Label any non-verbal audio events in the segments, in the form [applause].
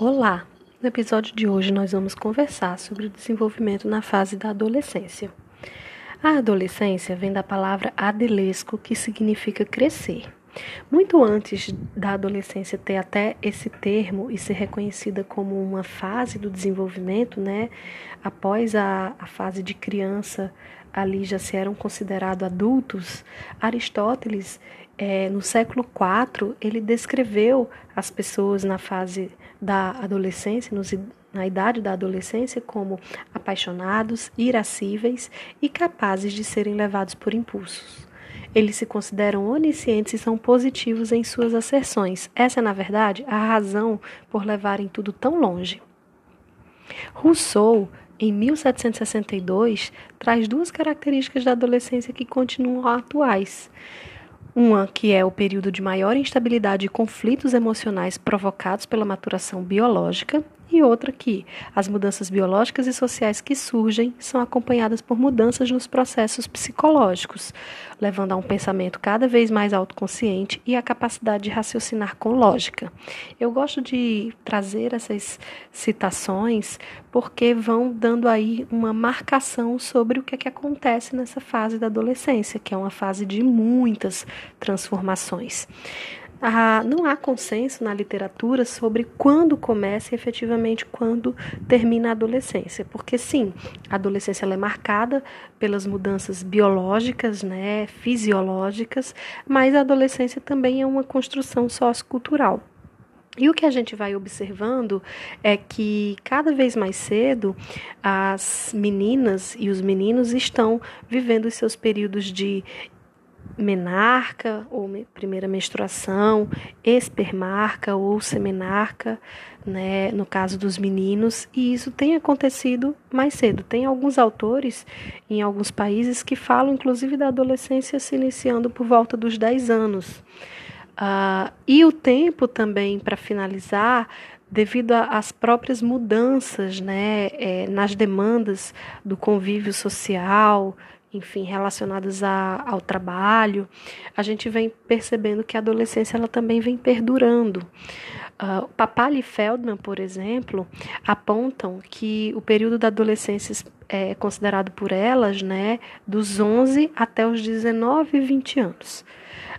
Olá! No episódio de hoje nós vamos conversar sobre o desenvolvimento na fase da adolescência. A adolescência vem da palavra adelesco, que significa crescer. Muito antes da adolescência ter até esse termo e ser reconhecida como uma fase do desenvolvimento, né? Após a, a fase de criança, ali já se eram considerados adultos, Aristóteles, é, no século IV, ele descreveu as pessoas na fase da adolescência, nos, na idade da adolescência, como apaixonados, irascíveis e capazes de serem levados por impulsos. Eles se consideram oniscientes e são positivos em suas asserções. Essa é, na verdade, a razão por levarem tudo tão longe. Rousseau, em 1762, traz duas características da adolescência que continuam atuais. Uma que é o período de maior instabilidade e conflitos emocionais provocados pela maturação biológica, e outra que as mudanças biológicas e sociais que surgem são acompanhadas por mudanças nos processos psicológicos, levando a um pensamento cada vez mais autoconsciente e a capacidade de raciocinar com lógica. Eu gosto de trazer essas citações porque vão dando aí uma marcação sobre o que é que acontece nessa fase da adolescência, que é uma fase de muitas transformações ah, não há consenso na literatura sobre quando começa e efetivamente quando termina a adolescência, porque sim, a adolescência é marcada pelas mudanças biológicas, né, fisiológicas, mas a adolescência também é uma construção sociocultural. E o que a gente vai observando é que cada vez mais cedo as meninas e os meninos estão vivendo os seus períodos de menarca ou primeira menstruação, espermarca ou semenarca, né, no caso dos meninos, e isso tem acontecido mais cedo. Tem alguns autores em alguns países que falam inclusive da adolescência se iniciando por volta dos 10 anos. Uh, e o tempo também, para finalizar, devido às próprias mudanças né, é, nas demandas do convívio social, enfim, relacionadas a, ao trabalho, a gente vem percebendo que a adolescência ela também vem perdurando. Uh, Papali e Feldman, por exemplo, apontam que o período da adolescência é considerado por elas né, dos 11 até os 19 e 20 anos.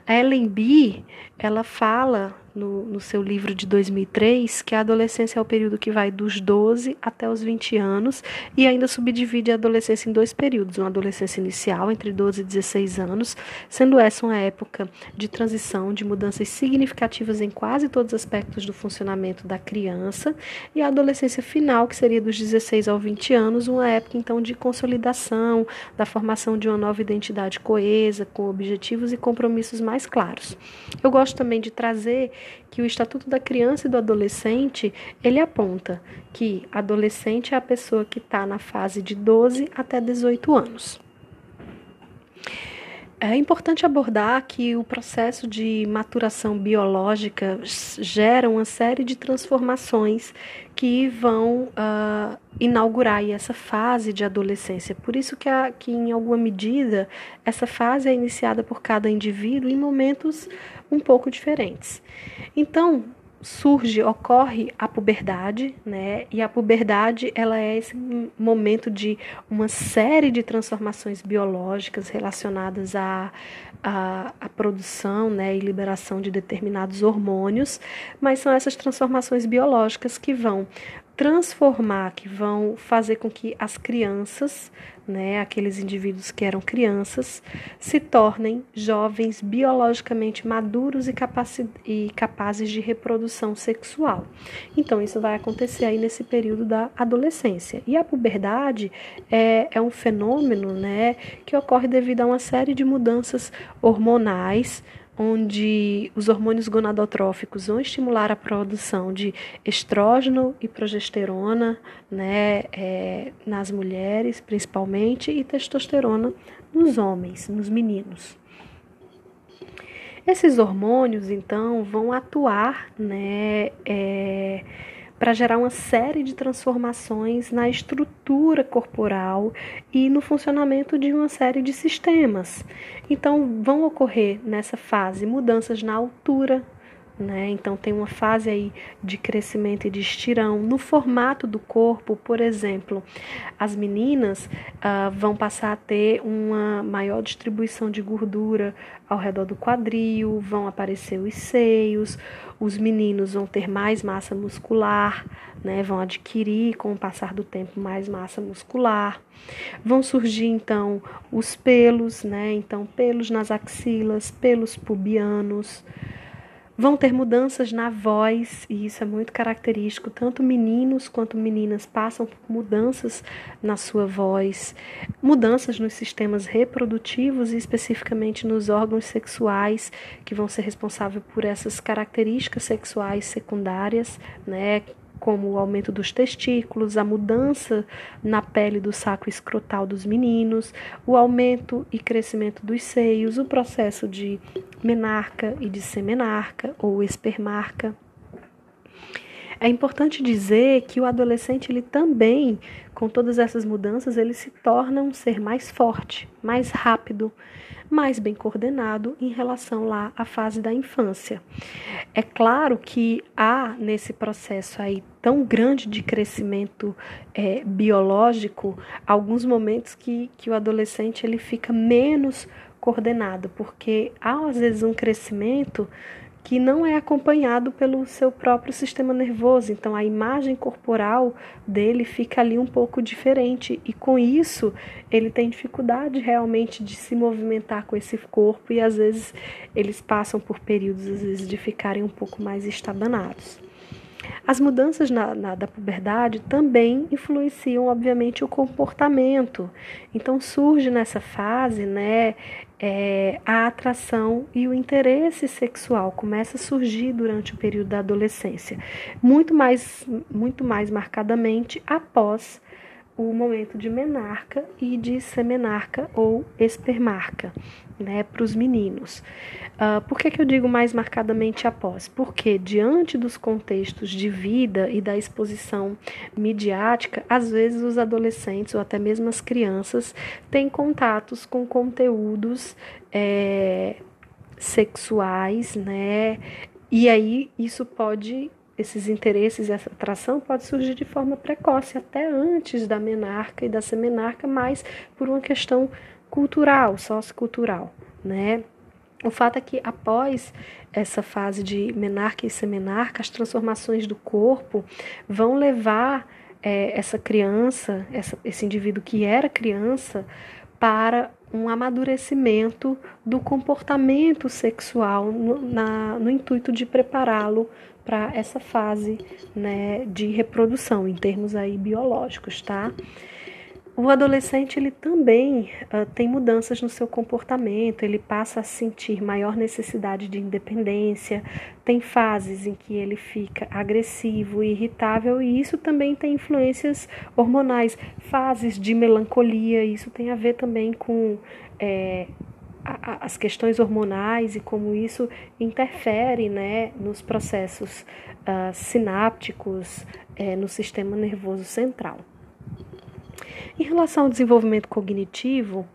A Ellen B, ela fala no, no, seu livro de 2003 que a adolescência é o período que vai dos 12 até os 20 anos e ainda subdivide a adolescência em dois períodos: uma adolescência inicial, entre 12 e 16 anos, sendo essa uma época de transição, de mudanças significativas em quase todos os aspectos do funcionamento da criança, e a adolescência final, que seria dos 16 aos 20 anos, uma época então de consolidação, da formação de uma nova identidade coesa, com objetivos e compromissos mais claros. Eu gosto também de trazer que o Estatuto da Criança e do Adolescente, ele aponta que adolescente é a pessoa que está na fase de 12 até 18 anos. É importante abordar que o processo de maturação biológica gera uma série de transformações que vão uh, inaugurar essa fase de adolescência. Por isso que, a, que, em alguma medida, essa fase é iniciada por cada indivíduo em momentos um pouco diferentes. Então, surge, ocorre a puberdade, né? E a puberdade, ela é esse momento de uma série de transformações biológicas relacionadas à, à, à produção, né, e liberação de determinados hormônios, mas são essas transformações biológicas que vão transformar, que vão fazer com que as crianças, né, aqueles indivíduos que eram crianças, se tornem jovens biologicamente maduros e, e capazes de reprodução sexual. Então, isso vai acontecer aí nesse período da adolescência. E a puberdade é, é um fenômeno né, que ocorre devido a uma série de mudanças hormonais onde os hormônios gonadotróficos vão estimular a produção de estrógeno e progesterona né, é, nas mulheres, principalmente, e testosterona nos homens, nos meninos. Esses hormônios, então, vão atuar né, é, para gerar uma série de transformações na estrutura corporal e no funcionamento de uma série de sistemas. Então, vão ocorrer nessa fase mudanças na altura, né? Então tem uma fase aí de crescimento e de estirão no formato do corpo, por exemplo, as meninas uh, vão passar a ter uma maior distribuição de gordura ao redor do quadril, vão aparecer os seios, os meninos vão ter mais massa muscular, né? Vão adquirir com o passar do tempo mais massa muscular. Vão surgir então os pelos, né? Então pelos nas axilas, pelos pubianos. Vão ter mudanças na voz, e isso é muito característico, tanto meninos quanto meninas passam por mudanças na sua voz, mudanças nos sistemas reprodutivos e especificamente nos órgãos sexuais, que vão ser responsáveis por essas características sexuais secundárias, né, como o aumento dos testículos, a mudança na pele do saco escrotal dos meninos, o aumento e crescimento dos seios, o processo de menarca e de semenarca ou espermarca. É importante dizer que o adolescente ele também, com todas essas mudanças, ele se torna um ser mais forte, mais rápido, mais bem coordenado em relação lá à fase da infância. É claro que há nesse processo aí tão grande de crescimento é, biológico alguns momentos que, que o adolescente ele fica menos coordenado, porque há às vezes um crescimento que não é acompanhado pelo seu próprio sistema nervoso. Então a imagem corporal dele fica ali um pouco diferente e com isso ele tem dificuldade realmente de se movimentar com esse corpo e às vezes eles passam por períodos às vezes de ficarem um pouco mais estabanados. As mudanças na, na, da puberdade também influenciam, obviamente, o comportamento. Então surge nessa fase, né, é, a atração e o interesse sexual começa a surgir durante o período da adolescência, muito mais, muito mais marcadamente após o momento de menarca e de semenarca ou espermarca, né, para os meninos. Uh, por que, que eu digo mais marcadamente após? Porque, diante dos contextos de vida e da exposição midiática, às vezes os adolescentes ou até mesmo as crianças têm contatos com conteúdos é, sexuais, né? E aí isso pode esses interesses e essa atração pode surgir de forma precoce, até antes da menarca e da semenarca, mas por uma questão cultural, sociocultural, né? O fato é que após essa fase de menarca e semenarca, as transformações do corpo vão levar é, essa criança, essa, esse indivíduo que era criança, para um amadurecimento do comportamento sexual no, na, no intuito de prepará-lo para essa fase né, de reprodução, em termos aí biológicos, tá? O adolescente ele também uh, tem mudanças no seu comportamento, ele passa a sentir maior necessidade de independência, tem fases em que ele fica agressivo irritável, e isso também tem influências hormonais, fases de melancolia, isso tem a ver também com é, a, as questões hormonais e como isso interfere né, nos processos uh, sinápticos uh, no sistema nervoso central. Em relação ao desenvolvimento cognitivo,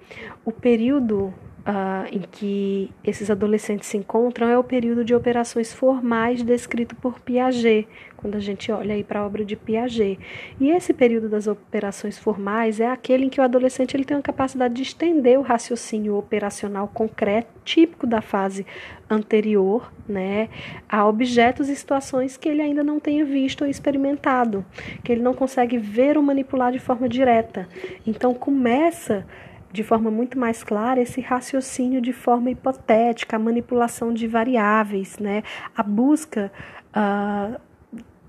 o período uh, em que esses adolescentes se encontram é o período de operações formais descrito por Piaget, quando a gente olha aí para a obra de Piaget. E esse período das operações formais é aquele em que o adolescente ele tem a capacidade de estender o raciocínio operacional concreto, típico da fase anterior, né, a objetos e situações que ele ainda não tenha visto ou experimentado, que ele não consegue ver ou manipular de forma direta. Então começa de forma muito mais clara esse raciocínio de forma hipotética, a manipulação de variáveis, né? a busca uh,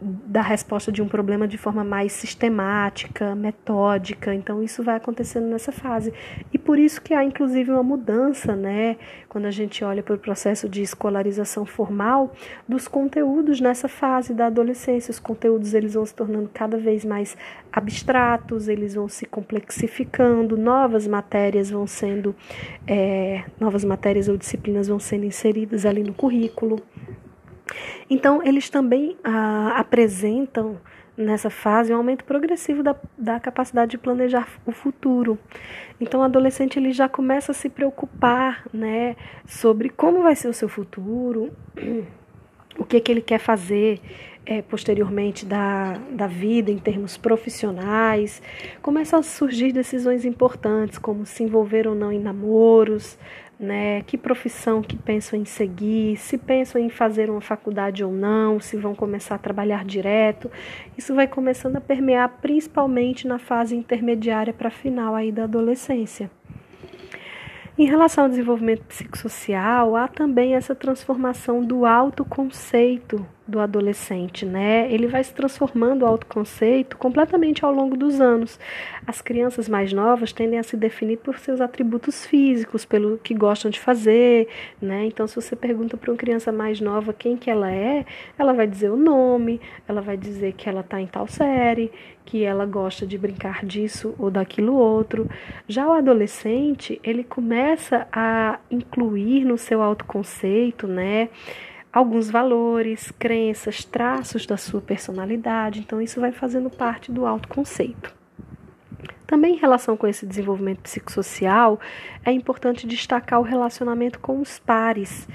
da resposta de um problema de forma mais sistemática, metódica. Então isso vai acontecendo nessa fase. E por isso que há inclusive uma mudança, né, quando a gente olha para o processo de escolarização formal dos conteúdos nessa fase da adolescência. Os conteúdos eles vão se tornando cada vez mais abstratos, eles vão se complexificando, novas matérias vão sendo é, novas matérias ou disciplinas vão sendo inseridas ali no currículo. Então, eles também ah, apresentam nessa fase um aumento progressivo da, da capacidade de planejar o futuro. Então, o adolescente ele já começa a se preocupar né, sobre como vai ser o seu futuro, [clears throat] o que, que ele quer fazer é, posteriormente da, da vida em termos profissionais. Começam a surgir decisões importantes, como se envolver ou não em namoros, né? Que profissão que pensam em seguir, se pensam em fazer uma faculdade ou não, se vão começar a trabalhar direto. Isso vai começando a permear principalmente na fase intermediária para final aí da adolescência. Em relação ao desenvolvimento psicossocial, há também essa transformação do autoconceito do adolescente, né? Ele vai se transformando o autoconceito completamente ao longo dos anos. As crianças mais novas tendem a se definir por seus atributos físicos, pelo que gostam de fazer, né? Então, se você pergunta para uma criança mais nova quem que ela é, ela vai dizer o nome, ela vai dizer que ela está em tal série, que ela gosta de brincar disso ou daquilo outro. Já o adolescente, ele começa a incluir no seu autoconceito, né? Alguns valores, crenças, traços da sua personalidade. Então, isso vai fazendo parte do autoconceito. Também em relação com esse desenvolvimento psicossocial, é importante destacar o relacionamento com os pares.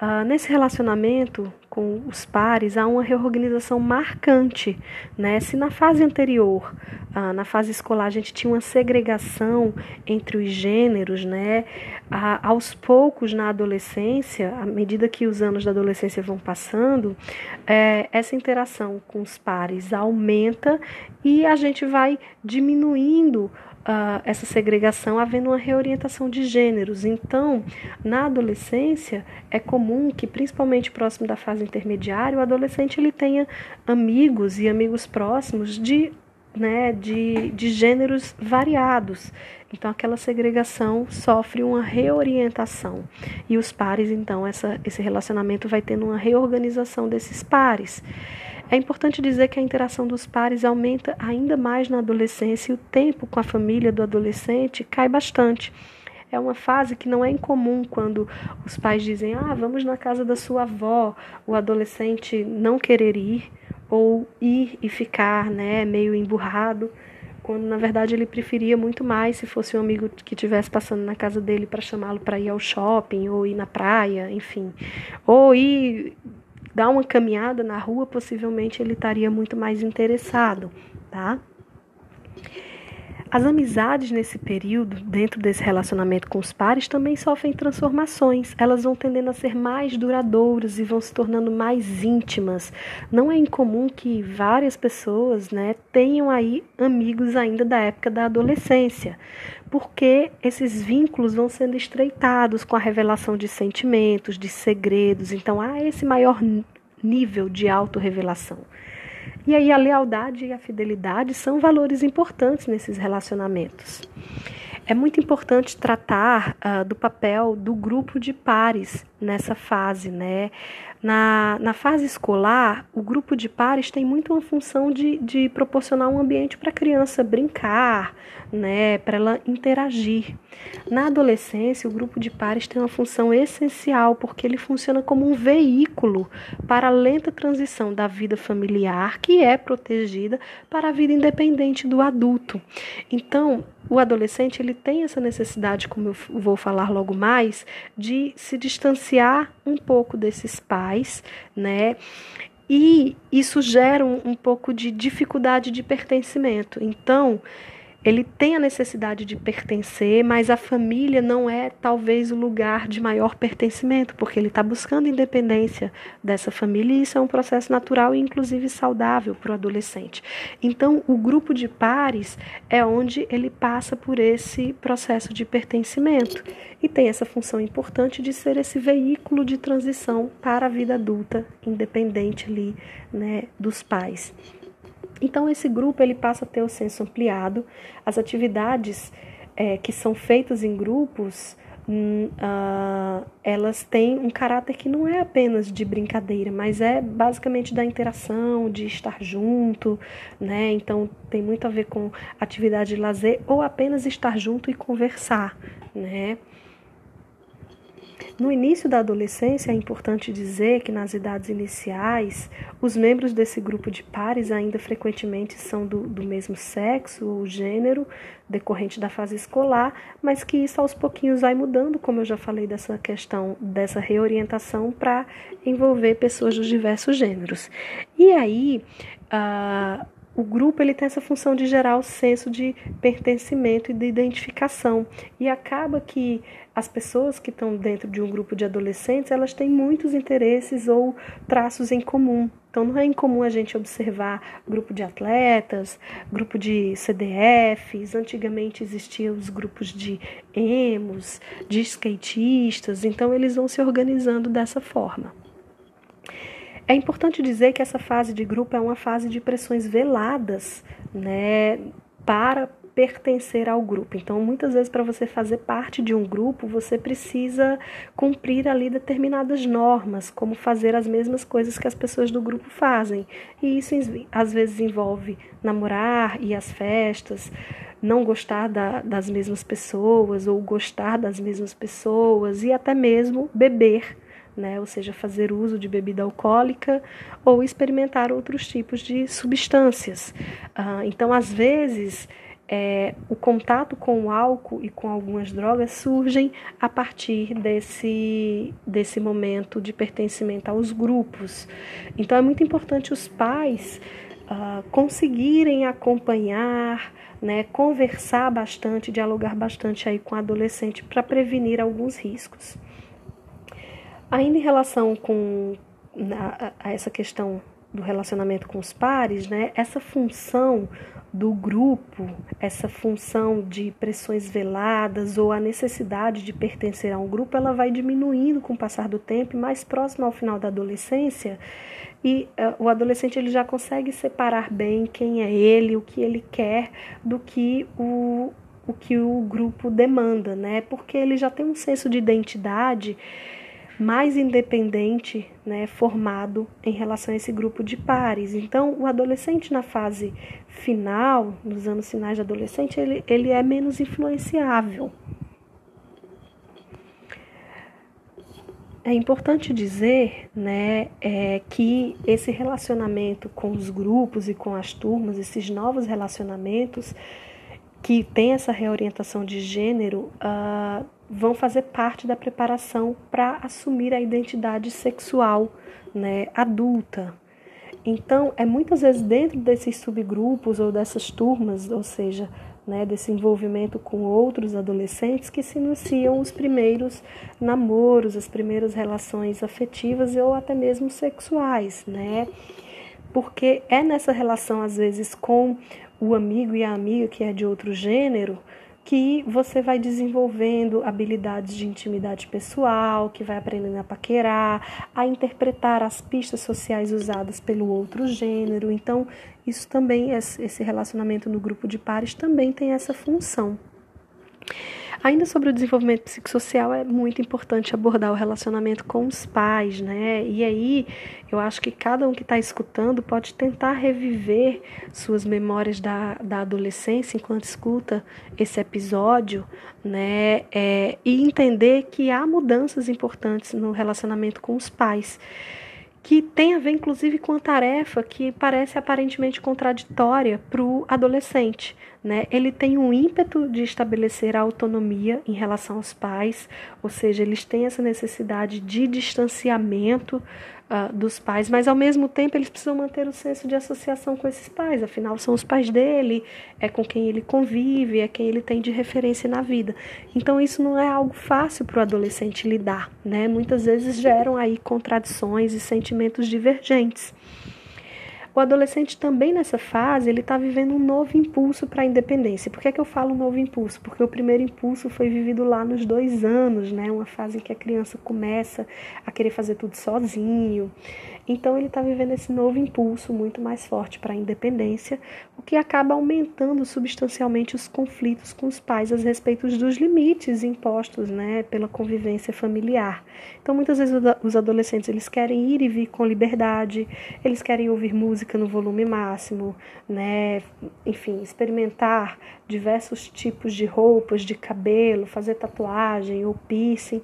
Uh, nesse relacionamento com os pares, há uma reorganização marcante. Né? Se na fase anterior, uh, na fase escolar, a gente tinha uma segregação entre os gêneros, né? Uh, aos poucos, na adolescência, à medida que os anos da adolescência vão passando, é, essa interação com os pares aumenta e a gente vai diminuindo uh, essa segregação, havendo uma reorientação de gêneros. Então, na adolescência, é comum que, principalmente próximo da fase intermediária, o adolescente ele tenha amigos e amigos próximos de, né, de, de gêneros variados. Então, aquela segregação sofre uma reorientação. E os pares, então, essa, esse relacionamento vai tendo uma reorganização desses pares. É importante dizer que a interação dos pares aumenta ainda mais na adolescência e o tempo com a família do adolescente cai bastante. É uma fase que não é incomum quando os pais dizem: "Ah, vamos na casa da sua avó", o adolescente não querer ir ou ir e ficar, né, meio emburrado, quando na verdade ele preferia muito mais se fosse um amigo que estivesse passando na casa dele para chamá-lo para ir ao shopping ou ir na praia, enfim, ou ir dar uma caminhada na rua, possivelmente ele estaria muito mais interessado, tá? As amizades nesse período, dentro desse relacionamento com os pares, também sofrem transformações. Elas vão tendendo a ser mais duradouras e vão se tornando mais íntimas. Não é incomum que várias pessoas né, tenham aí amigos ainda da época da adolescência, porque esses vínculos vão sendo estreitados com a revelação de sentimentos, de segredos. Então há esse maior nível de autorrevelação. E aí a lealdade e a fidelidade são valores importantes nesses relacionamentos. É muito importante tratar uh, do papel do grupo de pares nessa fase, né? Na, na fase escolar, o grupo de pares tem muito uma função de, de proporcionar um ambiente para a criança brincar, né, para ela interagir. Na adolescência, o grupo de pares tem uma função essencial porque ele funciona como um veículo para a lenta transição da vida familiar, que é protegida, para a vida independente do adulto. Então, o adolescente ele tem essa necessidade, como eu vou falar logo mais, de se distanciar um pouco desses pais, né? E isso gera um, um pouco de dificuldade de pertencimento. Então, ele tem a necessidade de pertencer, mas a família não é talvez o lugar de maior pertencimento, porque ele está buscando independência dessa família e isso é um processo natural e inclusive saudável para o adolescente. Então, o grupo de pares é onde ele passa por esse processo de pertencimento e tem essa função importante de ser esse veículo de transição para a vida adulta, independente ali, né, dos pais. Então esse grupo ele passa a ter o senso ampliado, as atividades é, que são feitas em grupos uh, elas têm um caráter que não é apenas de brincadeira, mas é basicamente da interação, de estar junto, né? Então tem muito a ver com atividade de lazer ou apenas estar junto e conversar, né? No início da adolescência, é importante dizer que nas idades iniciais, os membros desse grupo de pares ainda frequentemente são do, do mesmo sexo ou gênero, decorrente da fase escolar, mas que isso aos pouquinhos vai mudando, como eu já falei dessa questão dessa reorientação para envolver pessoas dos diversos gêneros. E aí, uh, o grupo ele tem essa função de gerar o senso de pertencimento e de identificação e acaba que as pessoas que estão dentro de um grupo de adolescentes elas têm muitos interesses ou traços em comum. Então não é incomum a gente observar grupo de atletas grupo de CDFs antigamente existiam os grupos de emos de skatistas. Então eles vão se organizando dessa forma. É importante dizer que essa fase de grupo é uma fase de pressões veladas, né, para pertencer ao grupo. Então, muitas vezes, para você fazer parte de um grupo, você precisa cumprir ali determinadas normas, como fazer as mesmas coisas que as pessoas do grupo fazem. E isso, às vezes, envolve namorar, ir às festas, não gostar da, das mesmas pessoas ou gostar das mesmas pessoas e até mesmo beber né? ou seja, fazer uso de bebida alcoólica ou experimentar outros tipos de substâncias. Ah, então, às vezes, é, o contato com o álcool e com algumas drogas surgem a partir desse, desse momento de pertencimento aos grupos. Então, é muito importante os pais uh, conseguirem acompanhar, né, conversar bastante, dialogar bastante aí com o adolescente para prevenir alguns riscos. Ainda em relação com a, a essa questão do relacionamento com os pares, né, essa função do grupo, essa função de pressões veladas ou a necessidade de pertencer a um grupo, ela vai diminuindo com o passar do tempo, mais próximo ao final da adolescência, e uh, o adolescente ele já consegue separar bem quem é ele, o que ele quer, do que o, o que o grupo demanda, né? Porque ele já tem um senso de identidade mais independente, né, formado em relação a esse grupo de pares. Então, o adolescente na fase final, nos anos finais de adolescente, ele, ele é menos influenciável. É importante dizer né, é, que esse relacionamento com os grupos e com as turmas, esses novos relacionamentos que tem essa reorientação de gênero, uh, vão fazer parte da preparação para assumir a identidade sexual né, adulta. Então, é muitas vezes dentro desses subgrupos ou dessas turmas, ou seja, né, desse envolvimento com outros adolescentes, que se iniciam os primeiros namoros, as primeiras relações afetivas ou até mesmo sexuais, né? Porque é nessa relação, às vezes, com o amigo e a amiga que é de outro gênero, que você vai desenvolvendo habilidades de intimidade pessoal, que vai aprendendo a paquerar, a interpretar as pistas sociais usadas pelo outro gênero. Então, isso também, esse relacionamento no grupo de pares também tem essa função. Ainda sobre o desenvolvimento psicossocial, é muito importante abordar o relacionamento com os pais, né? E aí, eu acho que cada um que está escutando pode tentar reviver suas memórias da, da adolescência enquanto escuta esse episódio, né? É, e entender que há mudanças importantes no relacionamento com os pais que tem a ver inclusive com a tarefa que parece aparentemente contraditória para o adolescente. Né? Ele tem um ímpeto de estabelecer a autonomia em relação aos pais, ou seja, eles têm essa necessidade de distanciamento uh, dos pais, mas ao mesmo tempo eles precisam manter o senso de associação com esses pais, afinal são os pais dele, é com quem ele convive, é quem ele tem de referência na vida. Então isso não é algo fácil para o adolescente lidar, né? Muitas vezes geram aí contradições e sentimentos divergentes. O adolescente também nessa fase ele está vivendo um novo impulso para a independência. Por que, é que eu falo novo impulso? Porque o primeiro impulso foi vivido lá nos dois anos, né? Uma fase em que a criança começa a querer fazer tudo sozinho. Então ele está vivendo esse novo impulso muito mais forte para a independência, o que acaba aumentando substancialmente os conflitos com os pais a respeito dos limites impostos, né, pela convivência familiar. Então muitas vezes os adolescentes eles querem ir e vir com liberdade, eles querem ouvir música no volume máximo, né? Enfim, experimentar diversos tipos de roupas, de cabelo, fazer tatuagem ou piercing,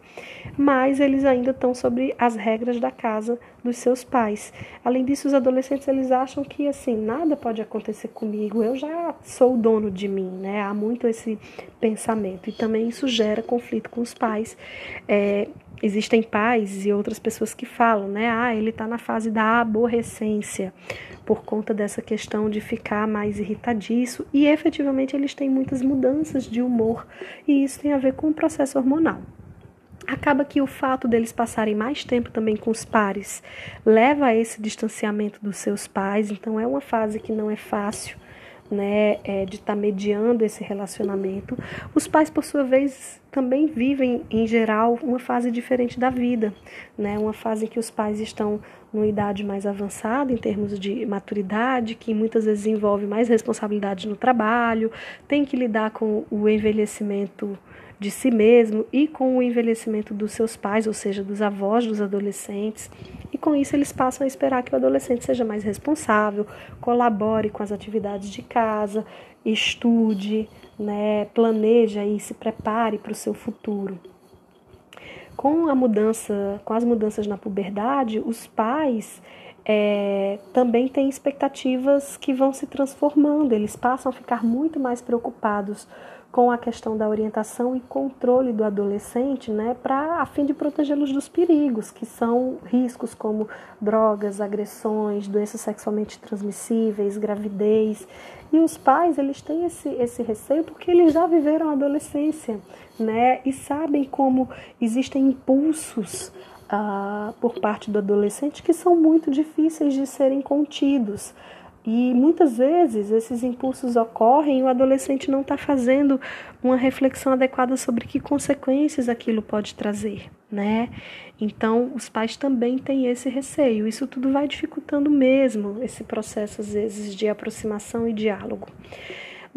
mas eles ainda estão sobre as regras da casa dos seus pais. Além disso, os adolescentes eles acham que assim nada pode acontecer comigo, eu já sou o dono de mim, né? Há muito esse pensamento e também isso gera conflito com os pais. É, existem pais e outras pessoas que falam, né? Ah, ele está na fase da aborrecência por conta dessa questão de ficar mais irritadiço e efetivamente eles têm muitas mudanças de humor e isso tem a ver com o processo hormonal. Acaba que o fato deles passarem mais tempo também com os pares leva a esse distanciamento dos seus pais, então é uma fase que não é fácil né, é, de estar tá mediando esse relacionamento. Os pais, por sua vez, também vivem, em geral, uma fase diferente da vida, né, uma fase em que os pais estão numa idade mais avançada em termos de maturidade, que muitas vezes envolve mais responsabilidade no trabalho, tem que lidar com o envelhecimento de si mesmo e com o envelhecimento dos seus pais, ou seja, dos avós dos adolescentes. E com isso eles passam a esperar que o adolescente seja mais responsável, colabore com as atividades de casa, estude, né, planeje e se prepare para o seu futuro. Com a mudança, com as mudanças na puberdade, os pais é, também têm expectativas que vão se transformando, eles passam a ficar muito mais preocupados com a questão da orientação e controle do adolescente, né, para a fim de protegê-los dos perigos, que são riscos como drogas, agressões, doenças sexualmente transmissíveis, gravidez. E os pais, eles têm esse, esse receio porque eles já viveram a adolescência, né, e sabem como existem impulsos ah, por parte do adolescente que são muito difíceis de serem contidos. E muitas vezes esses impulsos ocorrem e o adolescente não está fazendo uma reflexão adequada sobre que consequências aquilo pode trazer, né? Então, os pais também têm esse receio. Isso tudo vai dificultando mesmo esse processo, às vezes, de aproximação e diálogo.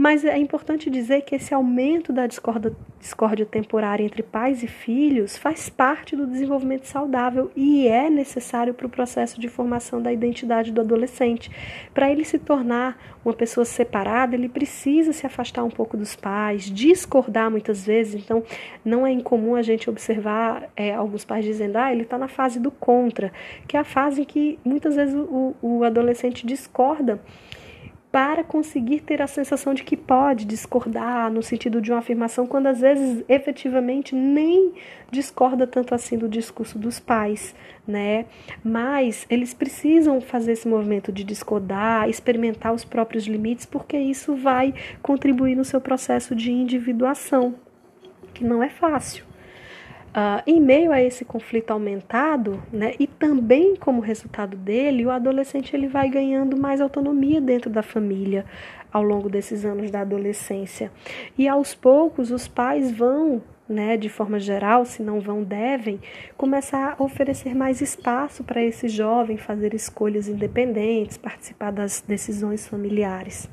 Mas é importante dizer que esse aumento da discórdia, discórdia temporária entre pais e filhos faz parte do desenvolvimento saudável e é necessário para o processo de formação da identidade do adolescente. Para ele se tornar uma pessoa separada, ele precisa se afastar um pouco dos pais, discordar muitas vezes. Então, não é incomum a gente observar é, alguns pais dizendo: ah, ele está na fase do contra, que é a fase em que muitas vezes o, o adolescente discorda para conseguir ter a sensação de que pode discordar no sentido de uma afirmação, quando às vezes efetivamente nem discorda tanto assim do discurso dos pais, né? Mas eles precisam fazer esse movimento de discordar, experimentar os próprios limites, porque isso vai contribuir no seu processo de individuação, que não é fácil. Uh, em meio a esse conflito aumentado, né, e também como resultado dele, o adolescente ele vai ganhando mais autonomia dentro da família ao longo desses anos da adolescência. E aos poucos os pais vão, né, de forma geral, se não vão, devem, começar a oferecer mais espaço para esse jovem fazer escolhas independentes, participar das decisões familiares.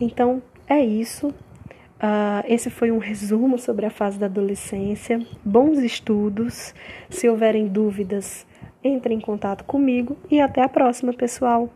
Então, é isso. Uh, esse foi um resumo sobre a fase da adolescência. Bons estudos. Se houverem dúvidas, entre em contato comigo e até a próxima, pessoal.